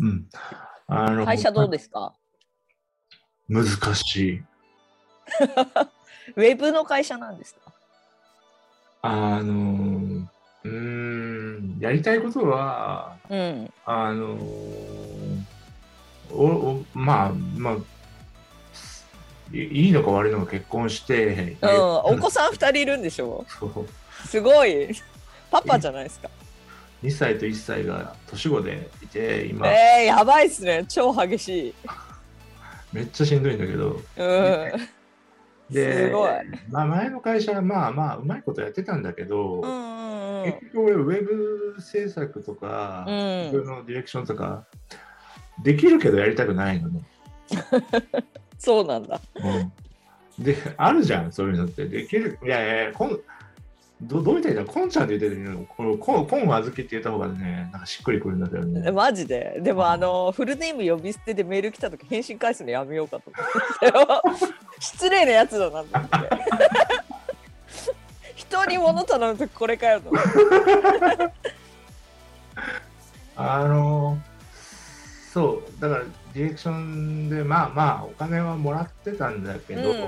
うん。あの会社どうですか？難しい。ウェブの会社なんですか？あの、うーん、やりたいことは、うん。あの、おおまあ、まあ、いいいのか悪いのか結婚して、うん、お子さん2人いるんでしょ？そうすごい。パパじゃないですか。2歳と1歳が年子でいて、今、えー、やばいっすね。超激しい。めっちゃしんどいんだけど、うん。ですごい。まあ、前の会社はまあまあうまいことやってたんだけど、うんうんうん結局俺ウェブ制作とか、うんディレクションとかできるけどやりたくないのね。そうなんだ。うん、であるじゃんそういうのってできるいやいやいやこんどどうみたいなこんちゃんって言ってるの？このこんこんあずきって言った方がねなんかしっくりくるんだけどね。マジで？でも、あの、フルネーム呼び捨てでメール来た時返信返すのやめようかと思って。失礼なやつだなと思って。人に物頼む時これかよと思って。あのそうだからディレクションでまあまあお金はもらってたんだけど、うんうん。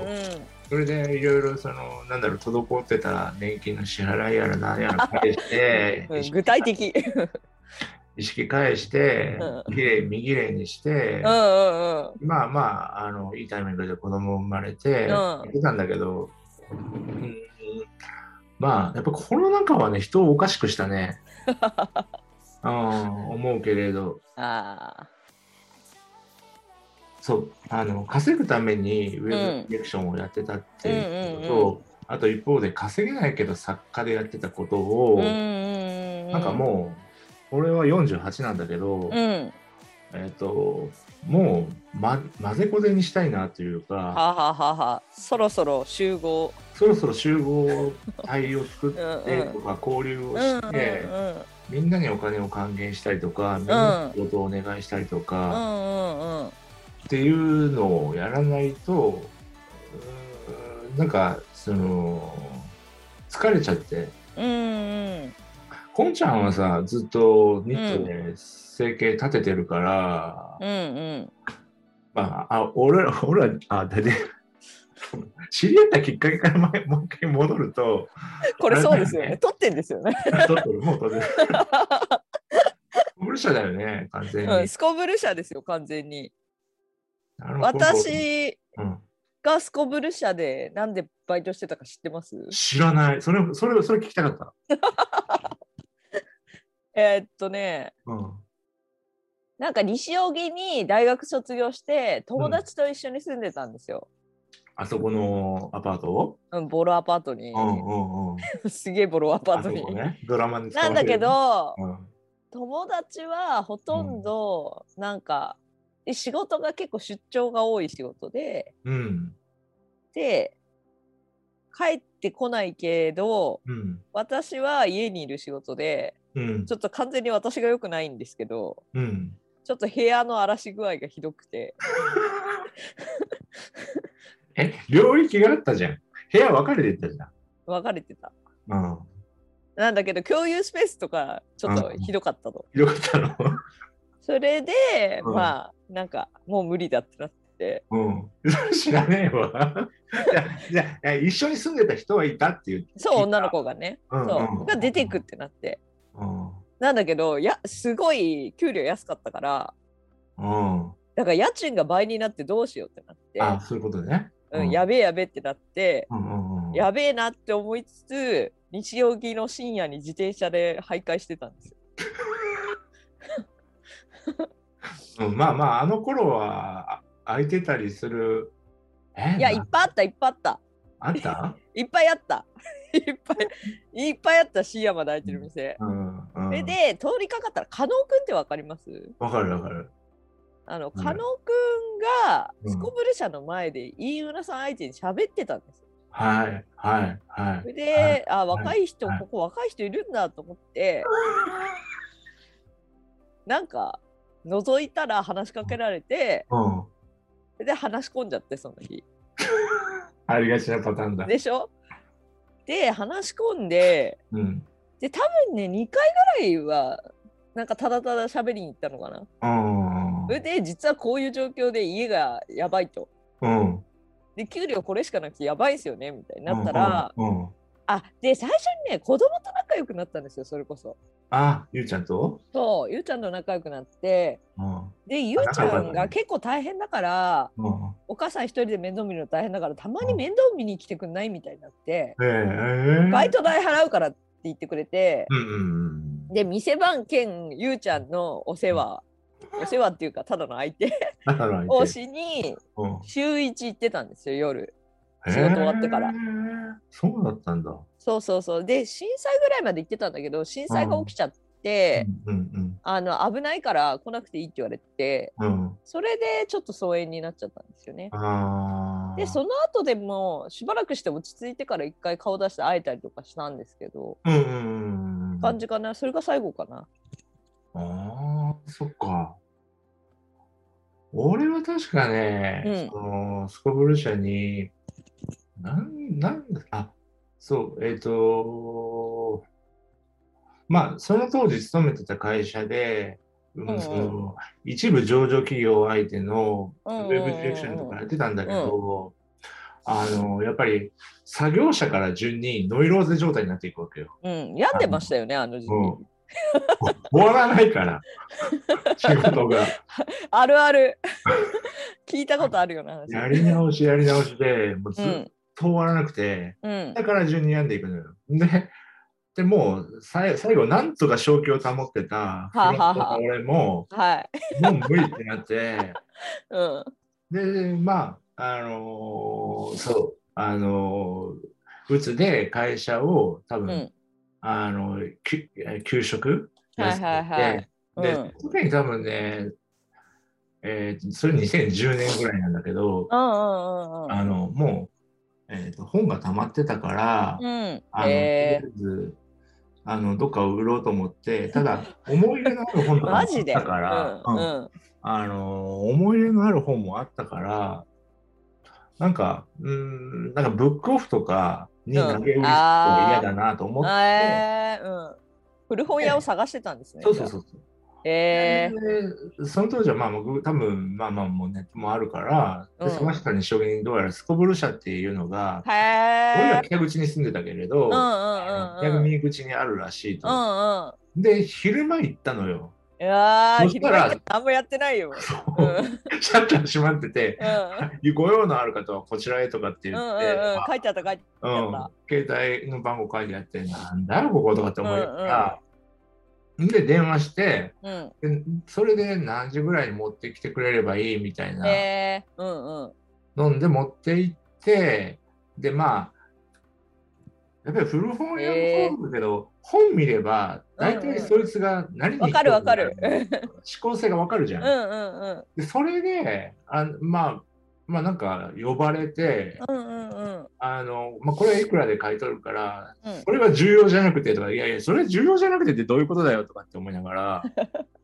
それでいろいろそのなんだろう滞ってた年金の支払いやら何やら返して うん具体的。意識返してうきれい見綺麗にして、うんうんうん。まあまああのいいタイミングで子供生まれて、うん。やってたんだけど、うん、まあやっぱコロナ禍はね人をおかしくしたね、うん、思うけれど。あそうあの稼ぐためにウェブうんディレクションをやってたっていうことと、うんうんうあと一方で稼げないけど作家でやってたことあ。を、うんうんうん。なんかもう俺は48なんだけど、うん。えっ、ともう、ま、混ぜこぜにしたいなというかはあ、はあはあはあ、そろそろ集合。そろそろ集合体を作っうんてうんとか交流をうんして、うんうんみんなにお金を還元したりとか、みんなに仕事をお願いしたりとうか、んうんうんっていうのをやらないと、なんか、その、疲れちゃって。うんうん。こんちゃんはさ、ずっとニットで生計立ててるから、うんうん。まあ、あ俺ら、俺ら、あ、だで、知り合ったきっかけから前もう一回戻ると、これそうですよね。ね。撮ってんですよね、ちょっともう当然、ブルシャだよね、完全に。うん、スコブル社ですよ完全に私うん、がスコブル社でなんでバイトしてたか知ってます？知らない。それ、それ、それ聞きたかった。えーっとね。うん。なんか西荻に大学卒業して友達と一緒に住んでたんですよ、あそこのアパートうん、ボロアパートに、うんうんうん。すげえボロアパートに、ね、ドラマになんだけど、うん、友達はほとんどなんか、で仕事が結構出張が多い仕事でうん、で帰ってこないけどうん、私は家にいる仕事でうんちょっと完全に私が良くないんですけどうん。ちょっと部屋の荒らし具合がひどくて え、領域があったじゃん。部屋分かれてたじゃん。分れてたうん。なんだけど共有スペースとかちょっとひどかったと、よかったの？それで、うんまあなんかもう無理だってなってうん。知らねえわ。いやいや一緒に住んでた人はいたっていう。そう女の子がね、うんそうが出てくってなってうん。なんだけどやすごい給料安かったからうん。だから家賃が倍になってどうしようってなって、あ、そういうことね。うん、やべえやべえってなって、うんうんうん。やべえなって思いつつ日曜日の深夜に自転車で徘徊してたんですよ。うん、まあまあ、あの頃はあ空いてたりする。えいやないっぱいあったいっぱいあったあった？いっぱいあったいっぱい いっぱいあった深夜まで空いてる店。うん。うんで通りかかったら加納くんってわかります？わかるわかる。あのうん加納くんがうんスコブル社の前で飯浦さん相手に喋ってたんですよ。はい、はい、はい。それで、あ若い人、はいここ若い人いるんだと思って、なんか覗いたら話しかけられて、うん。で話し込んじゃってその日。ありがちなパターンだ。でしょ？で話し込んでうん。で多分ね2回ぐらいはなんかただただ喋りに行ったのかな。うん。それで実はこういう状況で家がやばいと。うん。で給料これしかなくてやばいですよねみたいになったら、うん。うんあで最初にね子供と仲良くなったんですよそれこそ。あ、ゆうちゃんと？そうゆうちゃんと仲良くなってうん。でゆうちゃんが結構大変だからうん。お母さん一人で面倒見るの大変だからたまに面倒見に来てくんないみたいになって、ええバイト代払うからって言ってくれて、うんうんうん。で店番兼ゆうちゃんのお世話お世話っていうかただの相手をしにうん週一行ってたんですよ夜。仕事終わってからそうだったんだ。そうそうそうで震災ぐらいまで行ってたんだけど震災が起きちゃって、うんうんあの危ないから来なくていいって言われてうん。うん。それでちょっと疎遠になっちゃったんですよね。でその後でもしばらくして落ち着いてから一回顔出して会えたりとかしたんですけど、うんうんうんうん。感じかなそれが最後かな。ああ、そっか。俺は確かね、うんそのスコブル社に、なん、なんだ、あ、そう、えっ、と、まあ、その当時勤めてた会社で、うんうんその一部上場企業相手のウェブディレクションとかやってたんだけど、あの、やっぱり作業者から順にノイローゼ状態になっていくわけよ。うん、病んでましたよね、あの時期。うん終わらないから、仕事が。あるある。聞いたことあるような話。やり直しやり直しで、もうずっうん。と終わらなくて、うん。だから順に病んでいくのよ。で、でもう最後、なんとか正気を保ってた俺も、はい。もう無理ってなって、うん。で、まあ、あのーそう、あのーうつで会社を多分、うん。あのき休職はいはいはいで、うん特に多分ね、えーそれ2010年ぐらいなんだけど、うんうんうんあの、もう、えーと、本が溜まってたから、うん。うん。あの、とりあええず、あの、どっかを売ろうと思って、ただ、思い入れのある本ー、とかもあっ。たから、うん。あの、思い入れのある本もあったから、なんか、うーん、なんかブックオフとかに投げ売り嫌だなと思って、えー、うん。古本屋を探してたんですね。そうそうそうそう。えでその当時はまあ僕多分まあまあもうネットもあるから、でうんその人に証言どうやらスコブル社っていうのが俺らえ。北口に住んでたけれど、うんうんうんうん。口にあるらしいと。うんうん。で、昼間行ったのよ。いやー、そしたら昼間って何もやってないよ。うん。う んシャッター閉まってて、うんご用のある方はこちらへとかってう言って、んうん。書いてあった書いてあうんった。携帯の番号書いてあって、なんだよ、こことかって思いながら、で、電話してうん。で、それで何時ぐらいに持ってきてくれればいいみたいな、えー、うんうん。飲んで持って行って、で、まあ、やっぱり古本屋もそうだけど、本見れば、大体そいつが何にわかるわかる思考性がわかるじゃん。うんうんうん。でそれで、あまあ、まあなんか呼ばれて、うんうんうん。あの、まあこれはいくらで買い取るから、うん。これは重要じゃなくてとか、いやいや、それ重要じゃなくてってどういうことだよとかって思いながら、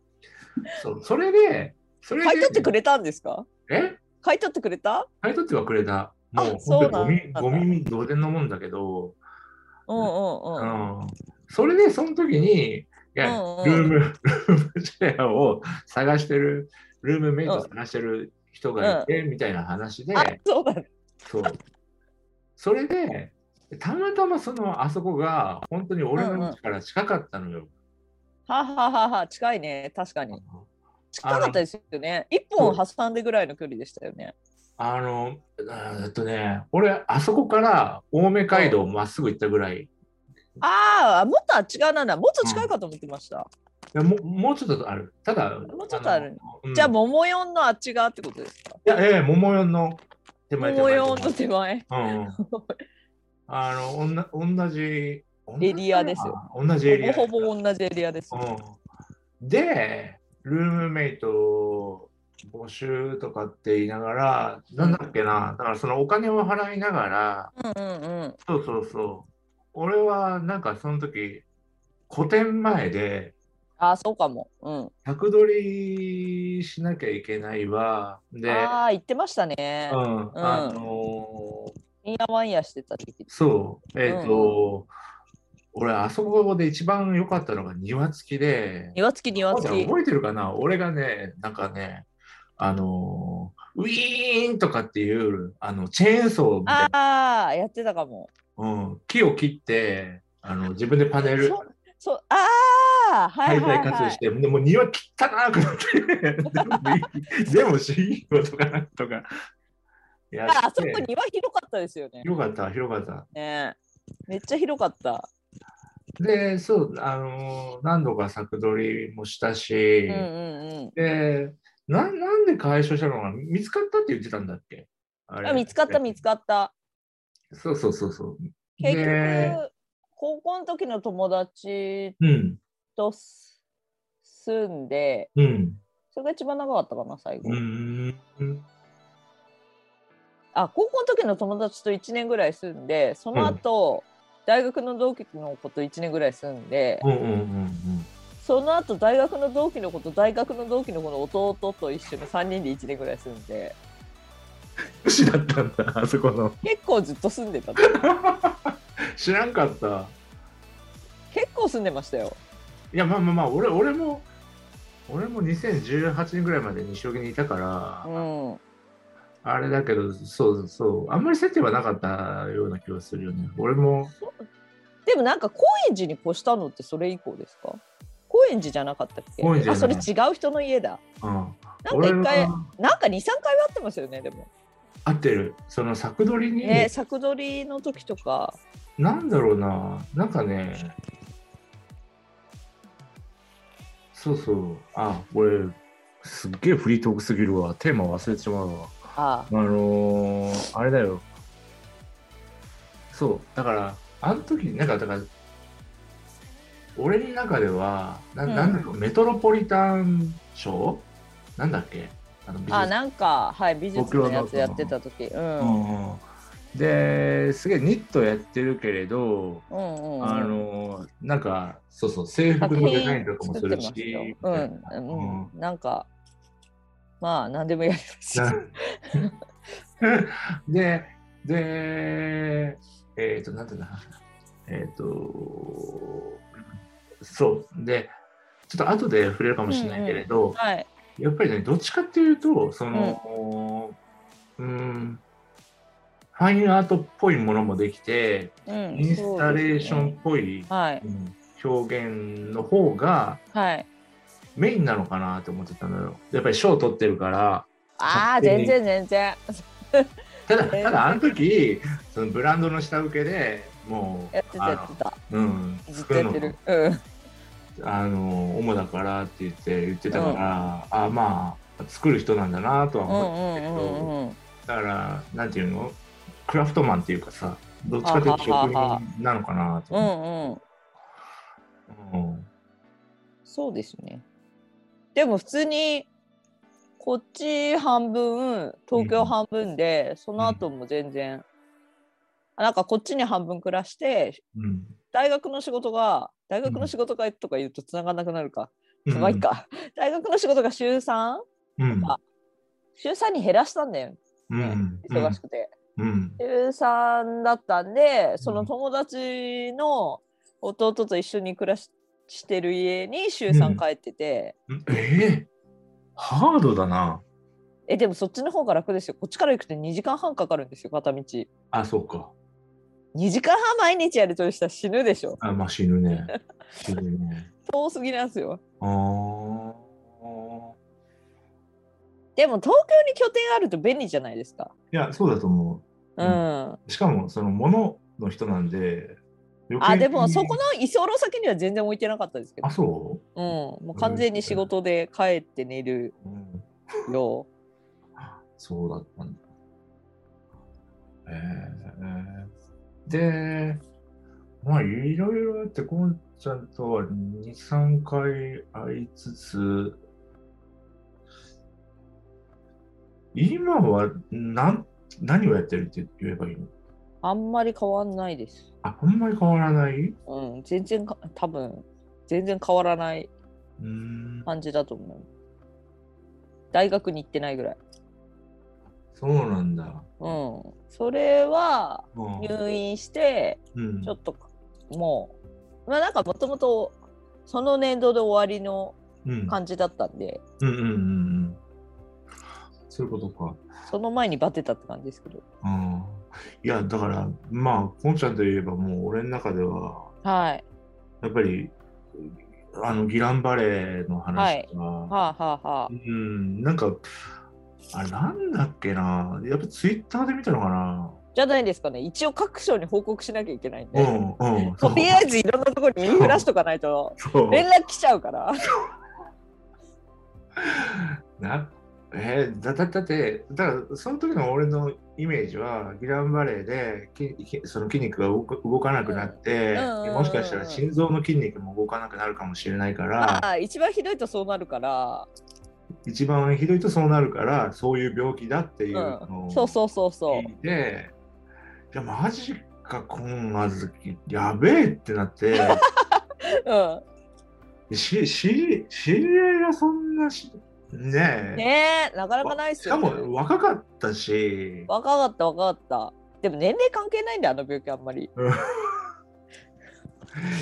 そうそれで、それで、買い取ってくれたんですか？え？買い取ってくれた？買い取ってはくれた。もうあそうゴミ、ゴミ同然のもんだけど、うんうんうん。うん。それでその時に、いや、うんうん。ルーム、ルームシェアを探してる、ルームメイト探してる人がいて、みたいな話で、あ、そうだね。そう。それで、たまたまそのあそこが本当に俺の家から近かったのよ。はははは、近いね。確かに。近かったですよね。一本挟んでぐらいの距離でしたよね。あの、えっとね、俺、あそこから青梅街道をまっすぐ行ったぐらい、いああ、もっとあっち側なんだ。もっと近いかと思ってました。やもうもうちょっとある。ただ、もうちょっとあるの。うんじゃあ、桃四のあっち側ってことですか？いや、ええ、桃四の手前桃四の手前。うん。あの、おんな同じ、エリアですよよ。同じエリア。ほぼほぼ同じエリアです。うん。で、ルームメイト募集とかって言いながら、なんだっけな、だからそのお金を払いながら、うんうんうん。そうそうそう。俺はなんかその時、個展前で、ああ、そうかも。うん。客取りしなきゃいけないわ。で、ああ、言ってましたねう。ん、あのーてんやわんやしてた時期。そう、えっ、と、俺、あそこで一番良かったのが庭付きで、庭付き庭付き。覚えてるかな？俺がね、なんかね、あのーウィーンとかっていう、あの、チェーンソーみたいな、ああ、やってたかも。うん、木を切って、あの、自分でパネル、そう、ああ、はいはいはい活動し。て、でも庭汚くなって、でもいいことかなんとかや。あそこ庭広かったですよね。広かった、広かった。ねめっちゃ広かった。で、そう、あのー何度か作取りもしたし、うんうんうん。でな、なんで解消したのか見つかったって言ってたんだっけあれあ見つかった見つかった。そうそうそうそう。結局、高校の時の友達うん、とす住んで、うん、それが一番長かったかな、最後。うん、うん、あ、高校の時の友達と1年ぐらい住んで、その後、大学の同期の子と1年ぐらい住んで、うん、うん、うん。その後大学の同期の子と大学の同期の子の弟と一緒に3人で1年ぐらい住んで、だったんだ、あそこの。結構ずっと住んでた。知らんかった。結構住んでましたよ。いや、まあまあまあ、俺俺も、俺も2018年ぐらいまで西荻にいたから、うん。あれだけど、そうそう、あんまり接点はなかったような気がするよね。俺も、でもなんか高円寺に越したのってそれ以降ですか？高円寺じゃなかったっけ？あそれ違う人の家だ。うん。なんか一回なんか23回は会ってますよねでも。合ってる。その作取りに、ね作取りの時とか。なんだろうな、なんかね、そうそう、あ、俺、すっげえフリートークすぎるわ。テーマ忘れてしまうわ。ああ。のー、あれだよ。そう、だから、あの時、なんか、だから、俺の中では、なうん。なんだろう、メトロポリタン賞なんだっけ？あの美術あなんかはい美術のやつやってた時。うん。うんうんですげえニットやってるけれど、うんうん。あのなんかそうそう制服のデザインとかもするし。うん、うん、なんかまあ何でもやります ででえっ、となんていうんだえっ、とそう。でちょっと後で触れるかもしれないけれど、はい。やっぱりねどっちかっていうとそのうんファインアートっぽいものもできて、うん。インスタレーションっぽい、ねはいうん表現の方がはい。メインなのかなと思ってたのよ。やっぱり賞取ってるから。ああ全然全然。ただ、えーただあの時、そのブランドの下請けでもう、やってたやってた。うん、ずっとやってる。うん。あの、主だからって言って言ってたから、あまあ、作る人なんだなとはうんう思ったけど、んうんうん。だから、なんていうの？クラフトマンっていうかさ、どっちかというと職人なのかなとう思って。んうん。うんそうですね。でも普通にこっち半分東京半分で、その後も全然、あなんかこっちに半分暮らしてうん大学の仕事が大学の仕事がとか言うとつながんなくなるか、うんまあいいか 大学の仕事が週 3? うんあ週3に減らしたんだよ、うん忙しくて。うん。週3だったんでその友達の弟と一緒に暮らししてる家に週3帰ってて、うん。えー、ハードだな。えでもそっちの方が楽ですよ。こっちから行くと2時間半かかるんですよ片道。あ、そうか。2時間半毎日やるとしたら死ぬでしょ。あ、まあ死ぬね。死ぬね。遠すぎなんですよ。あーでも東京に拠点あると便利じゃないですか。いや、そうだと思う、うん。ん。う。しかも、その、ものの人なんで、あでもそこの居候先には全然置いてなかったですけど。あ、そう？ん。もう完全に仕事で帰って寝るう、うん、よそうだったんだ。えー、で、まあ、いろいろあって、ゴンちゃんとは2、3回会いつつ、今は何何をやってるって言えばいいの？あんまり変わんないです。あ、あんまり変わらない？うん全然か多分全然変わらない。感じだと思う。大学に行ってないぐらい。そうなんだ。うん。それはうん入院してうん。ちょっともうまあなんかもともとその年度で終わりのうん。感じだったんで、うんうんうんうん。そういうことか。その前にバテたって感じですけど。うん。いや、だから、まあ、こんちゃんといえば、もう俺の中では、はい。やっぱり、あの、ギランバレーの話が、はあはあはあ。うん、なんか、あれ、なんだっけな。やっぱツイッターで見たのかな。じゃないですかね。一応各省に報告しなきゃいけないんで。うん、うん。とりあえずいろんなところに言いふらしとかないと。連絡来ちゃうから。なえーだだだって、だからその時の俺のイメージは、ギランバレーでその筋肉が動かなくなって、うんもしかしたら心臓の筋肉も動かなくなるかもしれないから、ああ、一番ひどいとそうなるから。一番ひどいとそうなるから、そういう病気だっていうのうん、をそうそうそうそう聞い。て、いや、マジか、こんなずき、やべえってなって、うん。し、し、知り合いがそんなし、ねえ。ねえ、なかなかないっすしかよ、ね。も若かったし、若かった若かった。でも年齢関係ないんだよ、あの病気あんまり。うん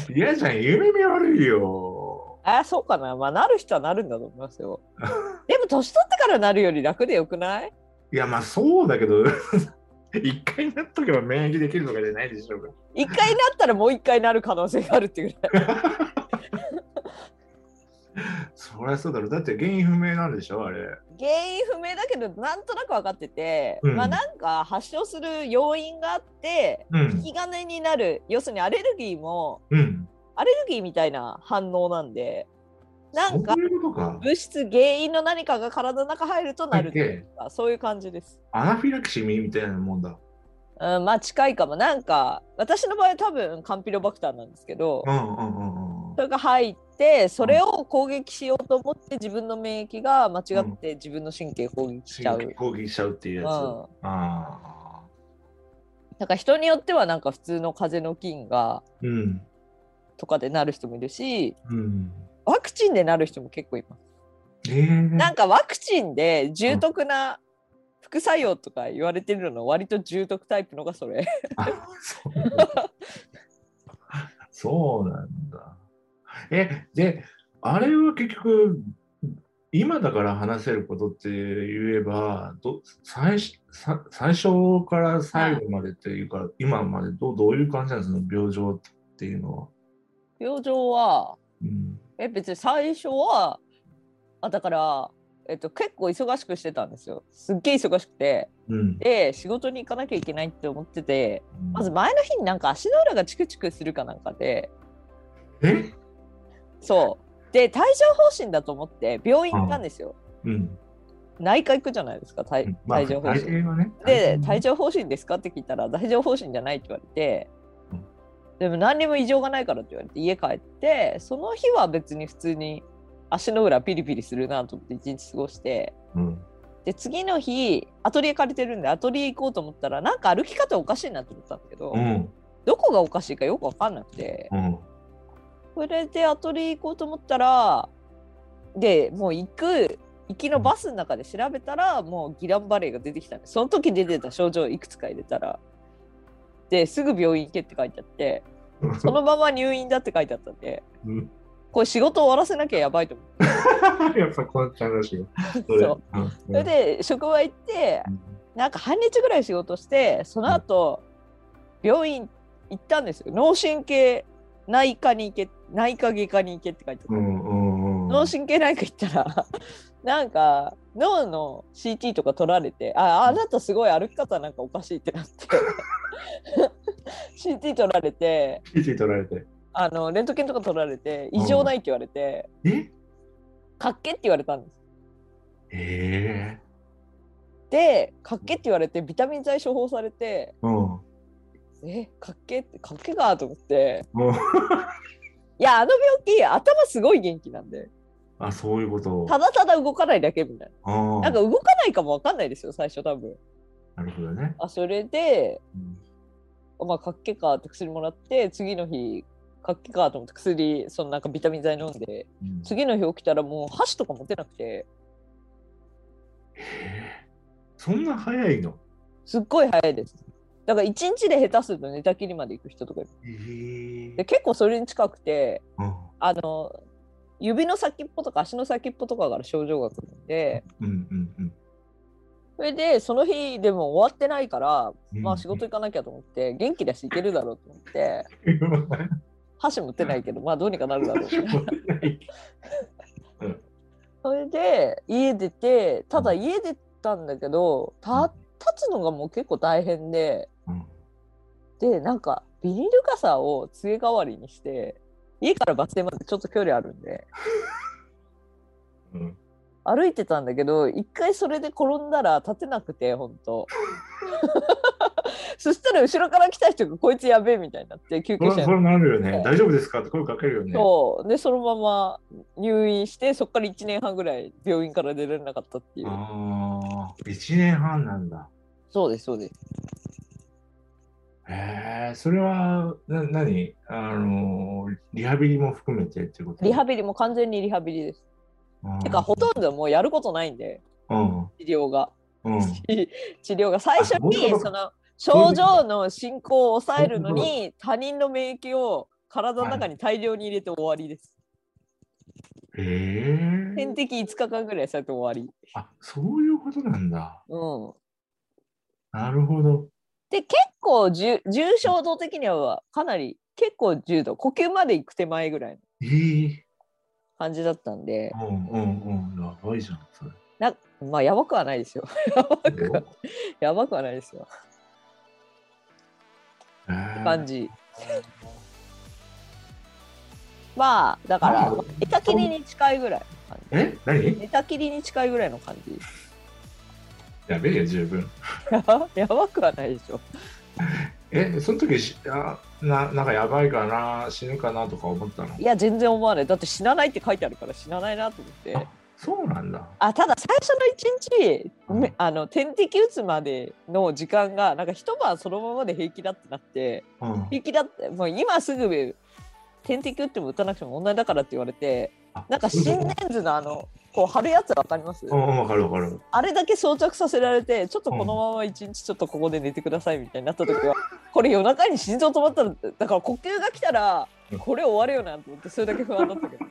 嫌じゃん、夢見悪いよ。あそうかな。まあ、なる人はなるんだと思いますよ。でも、年取ってからなるより楽でよくない？いや、まあそうだけど、一回なっとけば免疫できるとかじゃないでしょうか。一回なったらもう一回なる可能性があるっていうぐらい。そりゃそうだろう。だって原因不明なんでしょ、あれ。原因不明だけど、なんとなく分かってて、うんまあなんか発症する要因があって、うん引。き金になる、要するにアレルギーも、うん。アレルギーみたいな反応なんで、なんか。物質、原因の何かが体の中入るとなるっていうか、そういう感じです。アナフィラキシーみたいなもんだ。うん、まあ近いかも。なんか、私の場合は多分カンピロバクターなんですけど、うんうんうんうんそれが入って、それを攻撃しようと思って自分の免疫が間違って自分の神経攻撃しちゃう。神経攻撃しちゃうっていうやつ。うんあだから人によってはなんか普通の風邪の菌がーうん。とかでなる人もいるし、うん。ワクチンでなる人も結構います。えー、なんかワクチンで重篤な副作用とか言われてるの割と重篤タイプのがそれ。そうなんだ。え、で、あれは結局、今だから話せることって言えば、ど最最初から最後までっていうか、今までどうどういう感じなんですか、病状っていうのは？病状はうん、え別に最初はあだから、えっと、結構忙しくしてたんですよ。すっげえ忙しくて。うん、で仕事に行かなきゃいけないって思っててまず前の日になんか足の裏がチクチクするかなんかでえ？そうで帯状疱疹だと思って病院行ったんですよ。うん。内科行くじゃないですか帯まあ、帯状疱大疹。ね。で帯状疱疹ですかって聞いたら帯状疱疹じゃないって言われて、うんでも何にも異常がないからって言われて家帰ってその日は別に普通に足の裏ピリピリするなと思って一日過ごしてうん。で次の日アトリエ借りてるんでアトリエ行こうと思ったらなんか歩き方おかしいなと思ったんだけど、うん。どこがおかしいかよく分かんなくてうん。それでアトリエ行こうと思ったらでもう行く行きのバスの中で調べたらもうギランバレーが出てきたんでその時出てた症状いくつか入れたら。ですぐ病院行けって書いてあってそのまま入院だって書いてあったんでうんこれ仕事終わらせなきゃやばいと思って。やっぱこんちゃんらしいよ。それ。で職場行ってなんか半日ぐらい仕事してその後病院行ったんですよ。脳神経内科に行け内科外科に行けって書いてあったうんうんうん。脳神経内科行ったら なんか脳の CT とか取られてああなたすごい歩き方なんかおかしいってなって。CT 取られて記事取られて。あのレントゲンとか取られて異常ないって言われて、え？かっけって言われたんです。えでかっけって言われてビタミン剤処方されてえうん。えかっけってかっけかと思って。もういやあの病気頭すごい元気なんで。あ、そういうこと。ただただ動かないだけみたいあなー。なんか動かないかもわかんないですよ最初多分。なるほどね。あそれでうん。まあ、かっけかって薬もらって次の日かっけかと思って薬そのなんかビタミン剤飲んでうん。次の日起きたらもう箸とか持てなくて。へえそんな早いの？すっごい早いですだから1日で下手すると寝たきりまで行く人とかいる。えー。で結構それに近くてうん。あの指の先っぽとか足の先っぽとかから症状が来るんでうんうんうん。それでその日でも終わってないから、うん。まあ仕事行かなきゃと思って元気だし行けるだろうと思って 箸持ってないけどまあどうにかなるだろう。それで家出てただ家出たんだけどた立つのがもう結構大変でうん。でなんかビニール傘を杖代わりにして家からバス停までちょっと距離あるんで。うん歩いてたんだけど一回それで転んだら立てなくて本当 そしたら後ろから来た人がこいつやべえみたいになって救それそれなるよね。大丈夫ですか？って声かけるよね。そう。でそのまま入院してそこから1年半ぐらい病院から出られなかったっていう。ああ、1年半なんだ。そうですそうです。へえ、それは、な、何？あの、リハビリも含めてってこと？リハビリも完全にリハビリですてかほとんどもうやることないんでど。治療がうん。うん。治療が 最初にその症状の進行を抑えるのに他人の免疫を体の中に大量に入れて終わりです。へえ。点滴5日間ぐらいされて終わり。あ、そういうことなんだ。うん、なるほど。で結構重重症度的にはかなり結構重度呼吸まで行く手前ぐらいのええ。感じだったんでうんうんうん。やばいじゃん、それ。なまあやばくはないですよ。やばくはやばくはないですよ。へえ感じ。まあだからあ寝たきりに近いぐらいの感じ。え？何？寝たきりに近いぐらいの感じ。やべえよ、十分。やばくはないでしょ。え、その時しあな、なんかやばいかな、死ぬかなとか思ったの？いや全然思わない。だって死なないって書いてあるから死なないなと思って。あそうなんだ。あただ最初の一日、うんめあの点滴打つまでの時間がなんか一晩そのままで平気だってなってうん。平気だってもう今すぐ点滴打っても打たなくても問題だからって言われてあなんか心電図のあのこう貼るやつわかります、うん、わかるわかる。あれだけ装着させられてちょっとこのまま一日ちょっとここで寝てくださいみたいになった時はこれ夜中に心臓止まったらだから呼吸が来たらうん。これ終わるよなと思ってそれだけ不安だったけど。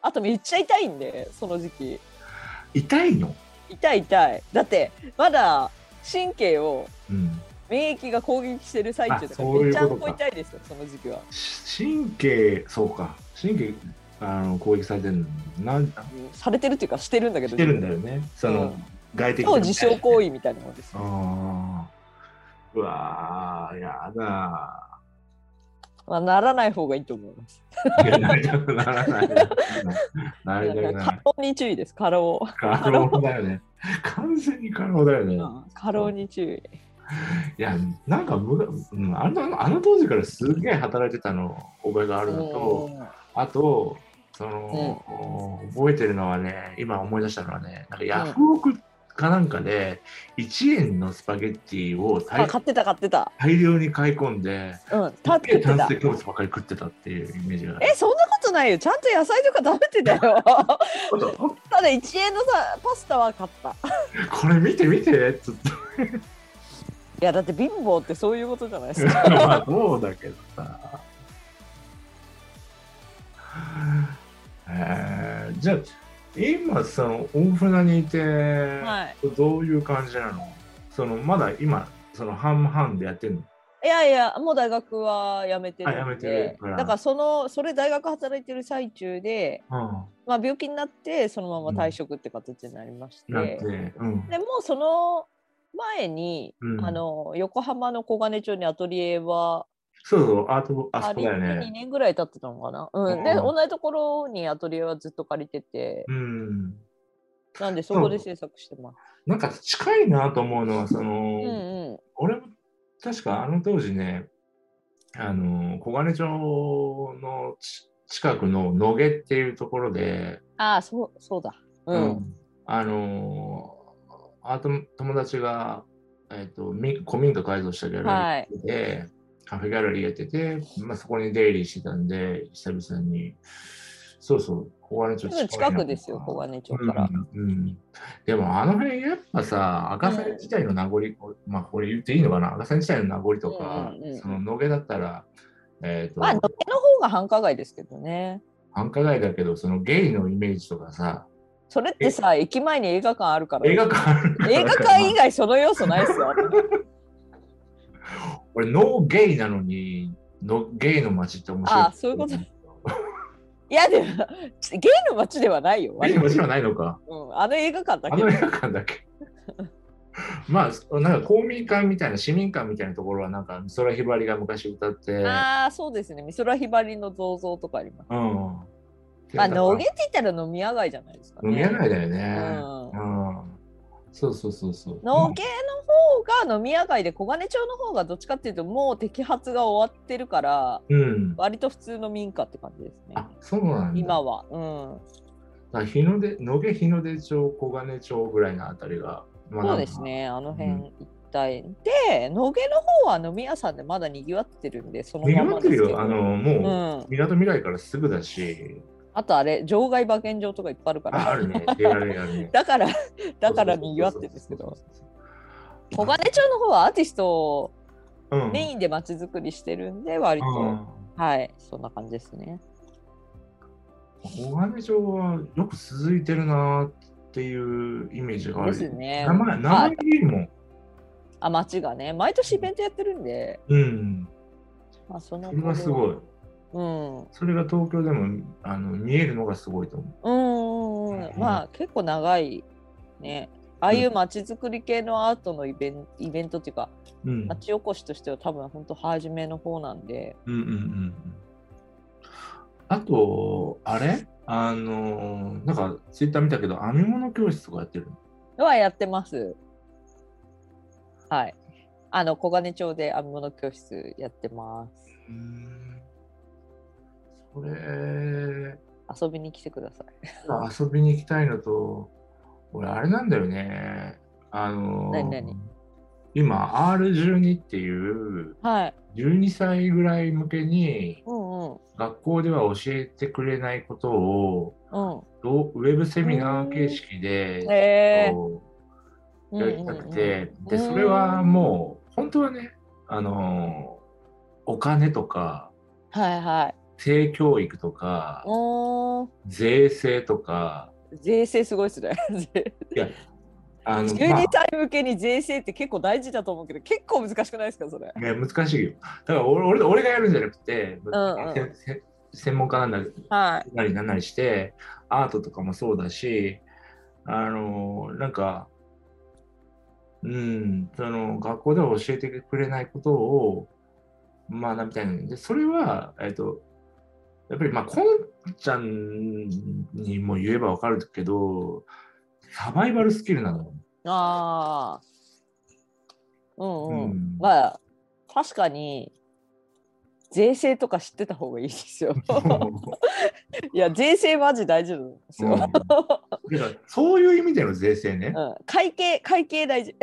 あとめっちゃ痛いんでその時期。痛いの？痛い痛い。だってまだ神経をうん。免疫が攻撃してる最中だからめちゃんこ痛いですよその時期は。し神経、そうか。神経、あの、攻撃されてるの。なん、されてるっていうかしてるんだけどしてるんだよね。その、うん外的超自傷行為みたいなもんですああ。うわー、やだまあ、ならない方がいいと思いますならない。なりたく過。労に注意です過労過労だよね。完全に過労だよね。過労に注意いや、なんかむ、うんあの、あの当時からすげえ働いてたの、覚えがあるのと、あと、その、覚えてるのはね、今思い出したのはね、なんかヤフオクかなんかで、1円のスパゲッティを大あ買ってた買ってた。大量に買い込んで、うんた食ってた。炭水化物ばっかり食ってたっていうイメージが。えそんなことないよ。ちゃんと野菜とか食べてたよ。こただ1円のさパスタは買った。いれ見て見てっつって。やだって貧乏ってそういうことじゃないですか。まあそうだけどさ。えー、じゃあ今その大船にいて、はい。どういう感じなの？そのまだ今その半々でやってんの？いやいやもう大学は辞めてるんで。るから。だからそのそれ大学働いてる最中で、うん。まあ、病気になってそのまま退職って形になりまして、なって、うん。でもうその前に、うん。あの横浜の小金町にアトリエはそうそう、アート、あそこ2だよね。年ぐらい経ってたのかな、うんうんで同じところにアトリエはずっと借りてて、うん。なんでそこで制作してます。なんか近いなと思うのは、その、うんうん俺も確かあの当時ね、あの、小金町のち近くの野毛っていうところで、ああそうそうだ。うん。あのー、あと友達が、えっとみ古民家改造したギャラリーで、カフェギャラリーやってて、まあ、そこに出入りしてたんで、久々にそうそう、小金町すぐ近くですよ、小金町から。うんうん、でもあの辺やっぱさ、赤さ自体の名残、まあこれ言っていいのかな、赤さ自体の名残とか、うんうんうんその野毛だったら、えっ、と、まあ、野毛の方が繁華街ですけどね。繁華街だけど、そのゲイのイメージとかさ、それってさ、駅前に映画館あるから。映画館映画館以外その要素ないですよ。俺、ノーゲイなのに、のゲイの街って面白い。あそういうこと いやでも、ゲイの街ではないよ。ゲイの街はないのか。うん、あの映画館だけあの映画館だけ。まあ、なんか公民館みたいな、市民館みたいなところは、なんか、美空ひばりが昔歌って、ああ、そうですね。美空ひばりの銅像とかあります。うん。まあ、野毛って言ったら飲み屋街じゃないですか、ね。飲み屋街だよね。ううん。そうそうそうそう。野毛の方が飲み屋街で小金町の方がどっちかっていうともう摘発が終わってるからうん。割と普通の民家って感じですねあ、そうなんだ。今はうんだ日の出、野毛日の出町、小金町ぐらいのあたりが、まあそうです。ねあの辺一帯、で野毛の方は飲み屋さんでまだにぎわってるんでそのにぎままですけどわってるよ。あの、もう、うん、みなとみらいからすぐだし、あとあれ場外馬券場とかいっぱいあるからああるね。ね。だからだからにぎわってですけど小金町の方はアーティストメインで街づくりしてるんで割と、うんはいそんな感じですね小金町はよく続いてるなっていうイメージがある。ですね名前、名前いいもん。あ町がね毎年イベントやってるんで、うん。まあ、そのそれがすごい。うん。それが東京でもあの見えるのがすごいと思う。んうんうんうん。まあ結構長いね。ああいう街づくり系のアートのイベンイベントっていうかう。うん。町おこしとしては多分本当初めの方なんで。うんうんうん。うん。あと、あれ？あの、なんかツイッター見たけど、編み物教室とかやってるの？はやってます。はい。あの小金町で編み物教室やってますうん。それ、遊びに来てください。遊びに行きたいのと、俺、あれなんだよね。あの、何何？今、R12 っていう、はい。12歳ぐらい向けに、うんうん。学校では教えてくれないことを、うん。どうウェブセミナー形式で、えー、やりたくて、うんうん。うん。で、それはもう、本当はね、あの、お金とか、はいはい性教育とか、税制とか、税制すごいですね。いや、あの、12まあ歳向けに税制って結構大事だと思うけど結構難しくないですかそれ。いや難しいよ。だから俺俺俺がやるんじゃなくて、んうんせせ専門家なんだはい。なりなんなりして、アートとかもそうだし、あの、なんか、うん、その学校では教えてくれないことを学びたいので、それは、えっと、やっぱりまあ、こんちゃんにも言えばわかるけど、サバイバルスキルなのよ。ああ。うんうん。うんまあ確かに税制とか知ってた方がいいですよ。いや税制マジ大事なんですよ。うんそういう意味での税制ね。うん、会計会計大事。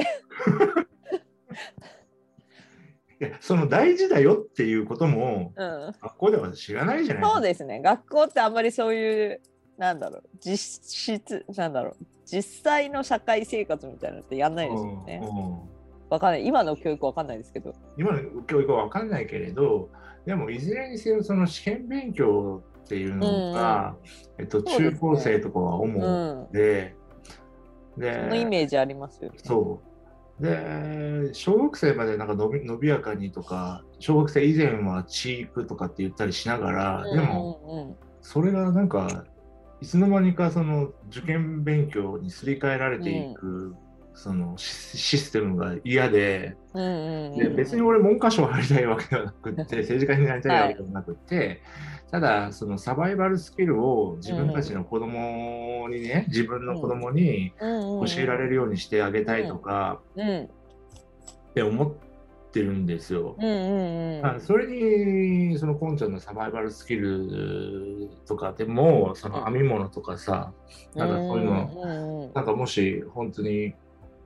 いやその大事だよっていうこともうん。学校では知らないじゃないそうですね。学校ってあんまりそういうなんだろう実質なんだろう実際の社会生活みたいなのってやんないですよね。うんうんわかんない今の教育わかんないですけど。今の教育は分かんないけれどでもいずれにせよその試験勉強っていうのが、えっと、中高生とかはう主ん。で、そのイでメージありますよね。そうで小学生までなんか伸び伸びやかにとか小学生以前はチークとかって言ったりしながら、でもそれがなんかいつの間にかその受験勉強にすり替えられていく、そのシシステムが嫌でで別に俺文科省入りたいわけではなくって政治家になりたいわけではなくって、ただそのサバイバルスキルを自分たちの子供にね、自分の子供にうん。うん教えられるようにしてあげたいとかうん。って思ってるんですよ。うんうんうん。あそれにそのこんちゃんのサバイバルスキルとかでもその編み物とかさ、なんかそういうの、うんうん。なんかもし本当に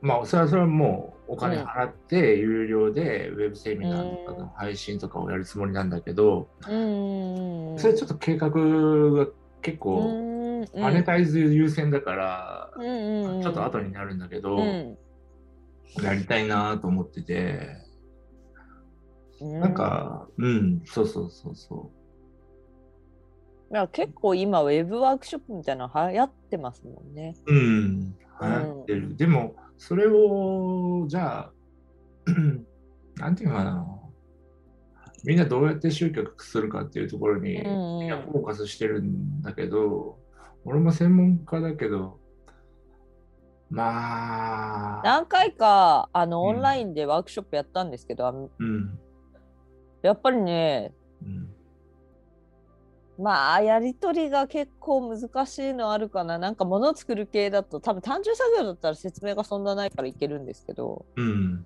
まあそれはそれはもうお金払って有料でウェブセミナーとかの配信とかをやるつもりなんだけど、うん。うんそれちょっと計画が結う構マネタイズ優先だから、ちょっと後になるんだけど、うん。やりたいなと思ってて、うん。なんか、うん、そうそうそうそいや結構今ウェブワークショップみたいなの流行ってますもんね。う。うん、流行ってる。でも、それを、じゃあ、なんていうのかな。みんなどうやって集客するかっていうところに、みんなフォーカスしてるんだけど、俺も専門家だけど、まあ、何回かあのうん。オンラインでワークショップやったんですけど、うん、やっぱりねうん、まあやり取りが結構難しいのあるかな。なんか物作る系だと多分単純作業だったら説明がそんなないからいけるんですけど。うん、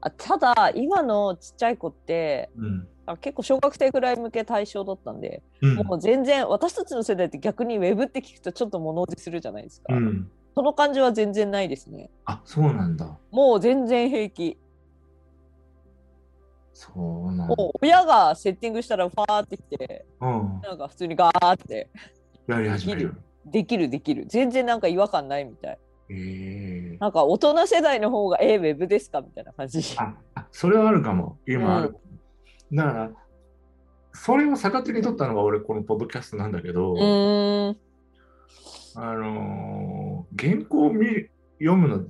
あただ今のちっちゃい子ってうん、あ結構小学生ぐらい向け対象だったんで、うん、もう全然私たちの世代って逆にウェブって聞くとちょっと物おじするじゃないですか、うん。その感じは全然ないですね。あ、そうなんだ。もう全然平気そうなんだ。親がセッティングしたらファーってきてうん、なんか普通にガーってやり始める。できるできる全然なんか違和感ないみたいええなんか大人世代の方がえー、ウェブですかみたいな感じあ、あそれはあるかも。今ある。だから、それを逆手に取ったのが俺、このポッドキャストなんだけど、うーんあのー原稿を見読むの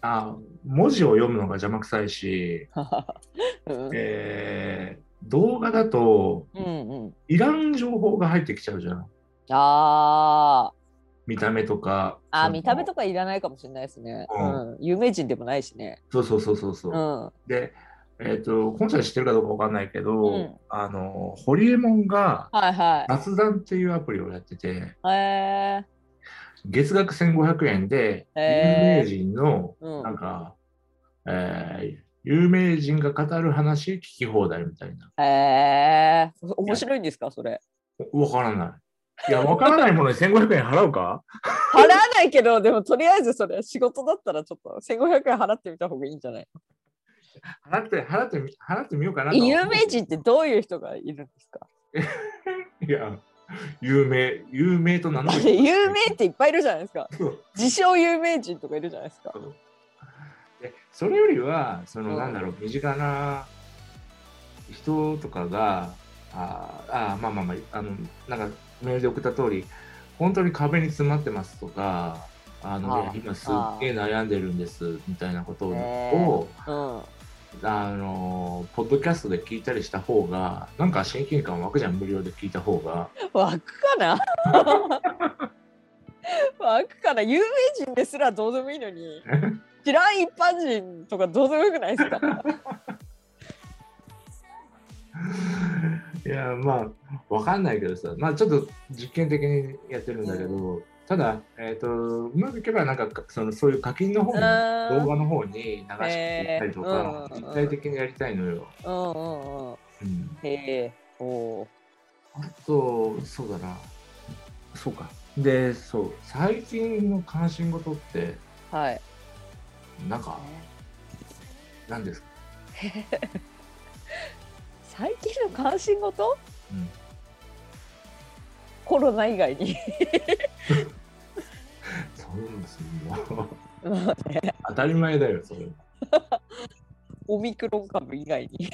あ、文字を読むのが邪魔くさいし、うん。えー動画だとうんうん。いらん情報が入ってきちゃうじゃん。あー。見た目とか。あ見た目とかいらないかもしれないですね、ううん。有名人でもないしね。そうそうそうそうそう。う。ん。で、えっ、と、本社で知ってるかどうかわかんないけど、うん。あの、ホリエモンがはいは雑談っていうアプリをやってて、いえ月額1500円で、有名人の、ー、うん。なんか、えー有名人が語る話聞き放題みたいな。えー、面白いんですかそれ？わからない。いや、わからないものに1500円払うか？払わないけどでもとりあえずそれ仕事だったらちょっと1500円払ってみた方がいいんじゃない？払って、払ってみ、払ってみようかな有名人ってどういう人がいるんですか？いや、有名、有名と名乗る人有名っていっぱいいるじゃないですか。自称有名人とかいるじゃないですか。でそれよりは、その、うん。なんだろう、身近な人とかが、あーあー、まあまあまあ、あの、なんかメールで送った通り、本当に壁に詰まってますとか、あの、あ。今すっげえ悩んでるんですみたいなことを、へうんあの、ポッドキャストで聞いたりした方が、なんか親近感湧くじゃん、無料で聞いた方が。湧くかな？湧くかな？有名人ですらどうでもいいのに。知らん一般人とかどうでもよくないですか？いや、まあ、わかんないけどさ、まあ、ちょっと実験的にやってるんだけど、ただ、えっ、と、うまくいけば、なんか、その、そういう課金の方に、うん動画の方に流していったりとか、へーうん。実体的にやりたいのよ。うんうんうんうん。へえおー。あと、そうだな。そうか。で、そう、最近の関心事って、はい。なんか、何ですか？最近の関心事？うん。コロナ以外に そう 当たり前だよ、それ。オミクロン株以外に。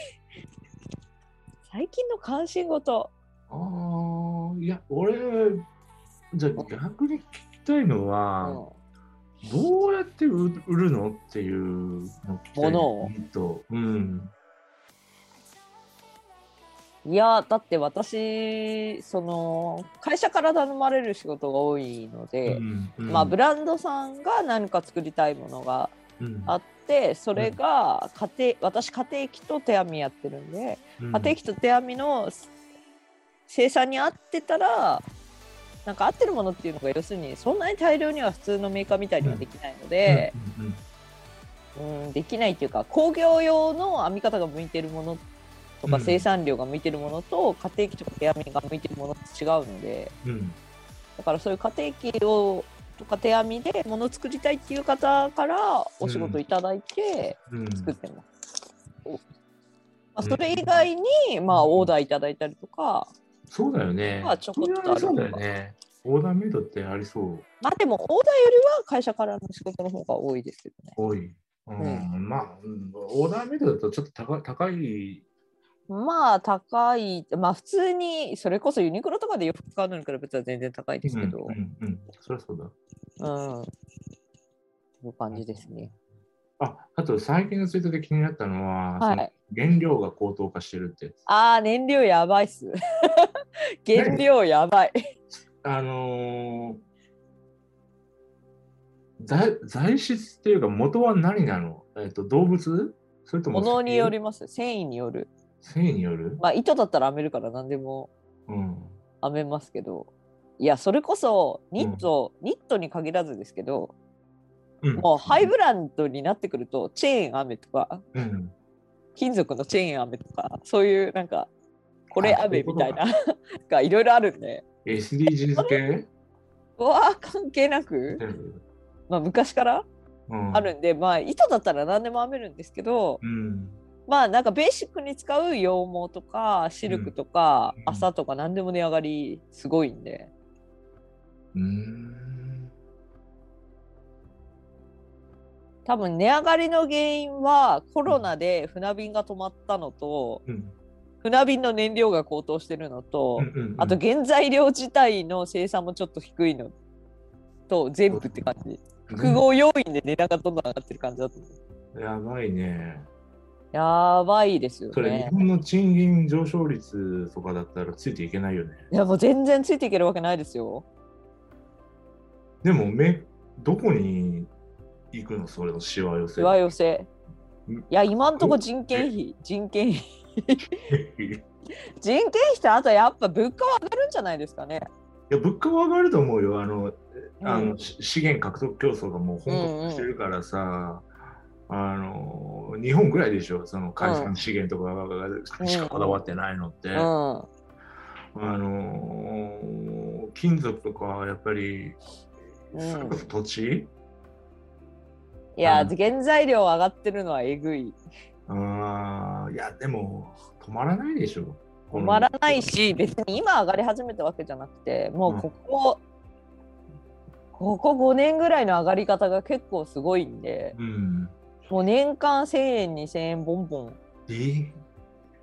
最近の関心事。ああ、いや、俺、じゃあ逆に聞きたいのは、どうやって売売るのっていうのを聞きたい物を。と、うん。いやだって私その会社から頼まれる仕事が多いので、うんうん。まあブランドさんが何か作りたいものがうん。あってそれが家庭私家庭機と手編みやってるんでうん。家庭機と手編みの生産に合ってたらなんか合ってるものっていうのが要するにそんなに大量には普通のメーカーみたいにはできないので、うんうんうん。できないっていうか工業用の編み方が向いてるものとか、うん生産量が向いてるものと家庭機とか手編みが向いてるものって違うのでうんだからそういう家庭機をとか手編みでもの作りたいっていう方からお仕事いただいてうん作ってます。おまあ、それ以外に、まあ、オーダーいただいたりとかそうだよね。まあちょこっとあるそうだよね。オーダーメイドってありそう。まあでも、オーダーよりは会社からの仕事の方が多いですけどね。多い。うん、まあ、うんオーダーメイドだとちょっと高高い。まあ高い、まあ普通に、それこそユニクロとかで洋服買うのに比べたら全然高いですけど、うんうんうん、そりゃそうだ。うん。そういう感じですね。あ、あと最近のツイートで気になったのは、はい原料が高騰化してるって。ああ、燃料やばいっす。原料やばい。あのー材材質っていうか元は何なの？えっ、と動物？それとも物によります。繊維による。繊維による、まあ糸だったら編めるから何でもうん、編めますけど。いや、それこそニット、ニットに限らずですけど、うん。もうハイブランドになってくると、チェーン編めとか、うん、金属のチェーン編めとか、そういうなんか、これあ編めみたいなが いろいろあるんで、SDGs 系、うわー関係なく、まあ、昔からうん、あるんで、まあ糸だったら何でも編めるんですけど、うんまあなんかベーシックに使う羊毛とかシルクとかうん。麻とか何でも値上がりすごいんで、うーん。多分値上がりの原因はコロナで船便が止まったのと、うん。船便の燃料が高騰してるのと、うんうんうん。あと原材料自体の生産もちょっと低いのと全部って感じ。複合要因で値段がどんどん上がってる感じだと思う。やばいね。やばいですよそれ、日ね。本の賃金上昇率とかだったらついていけないよね。いやもう全然ついていけるわけないですよ。でも、めどこに行くの？それのしわ寄せ。しわ寄せ。うんいや今んとこ人件費人件費 人件費ってあとやっぱ物価は上がるんじゃないですかね。いや物価は上がると思うよ。あの、あのうんし資源獲得競争がもう本格化してるからさ、あの日本ぐらいでしょ、その海産資源とかがしかこだわってないのって。うん。あの金属とかはやっぱり、うん土地いやうん原材料上がってるのはえぐい。あーいや、でも止まらないでしょ？止まらないし別に今上がり始めたわけじゃなくてもうここ、ここ5年ぐらいの上がり方が結構すごいんでうん。もう年間1000円2000円ボンボンえー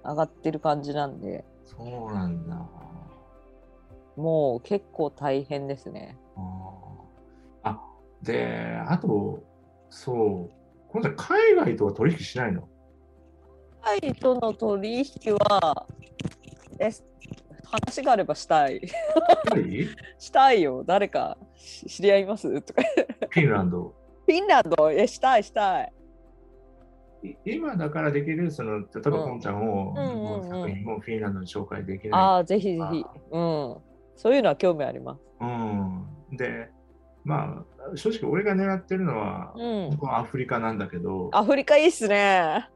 上がってる感じなんでそうなんだ。もう結構大変ですね。あで、あと、そう、今度は海外とは取引しないの？タイとの取引はえ話があればしたい。したいよ誰かし知り合います？とかフィンランド。フィンランド？えしたいしたい。い今だからできる、その、例えば、うんこんちゃんを、うん作品をフィンランドに紹介できない。ああぜひぜひうんそういうのは興味あります。うん。で、まあ、正直俺が狙ってるのは、うんアフリカなんだけど、アフリカいいっすね。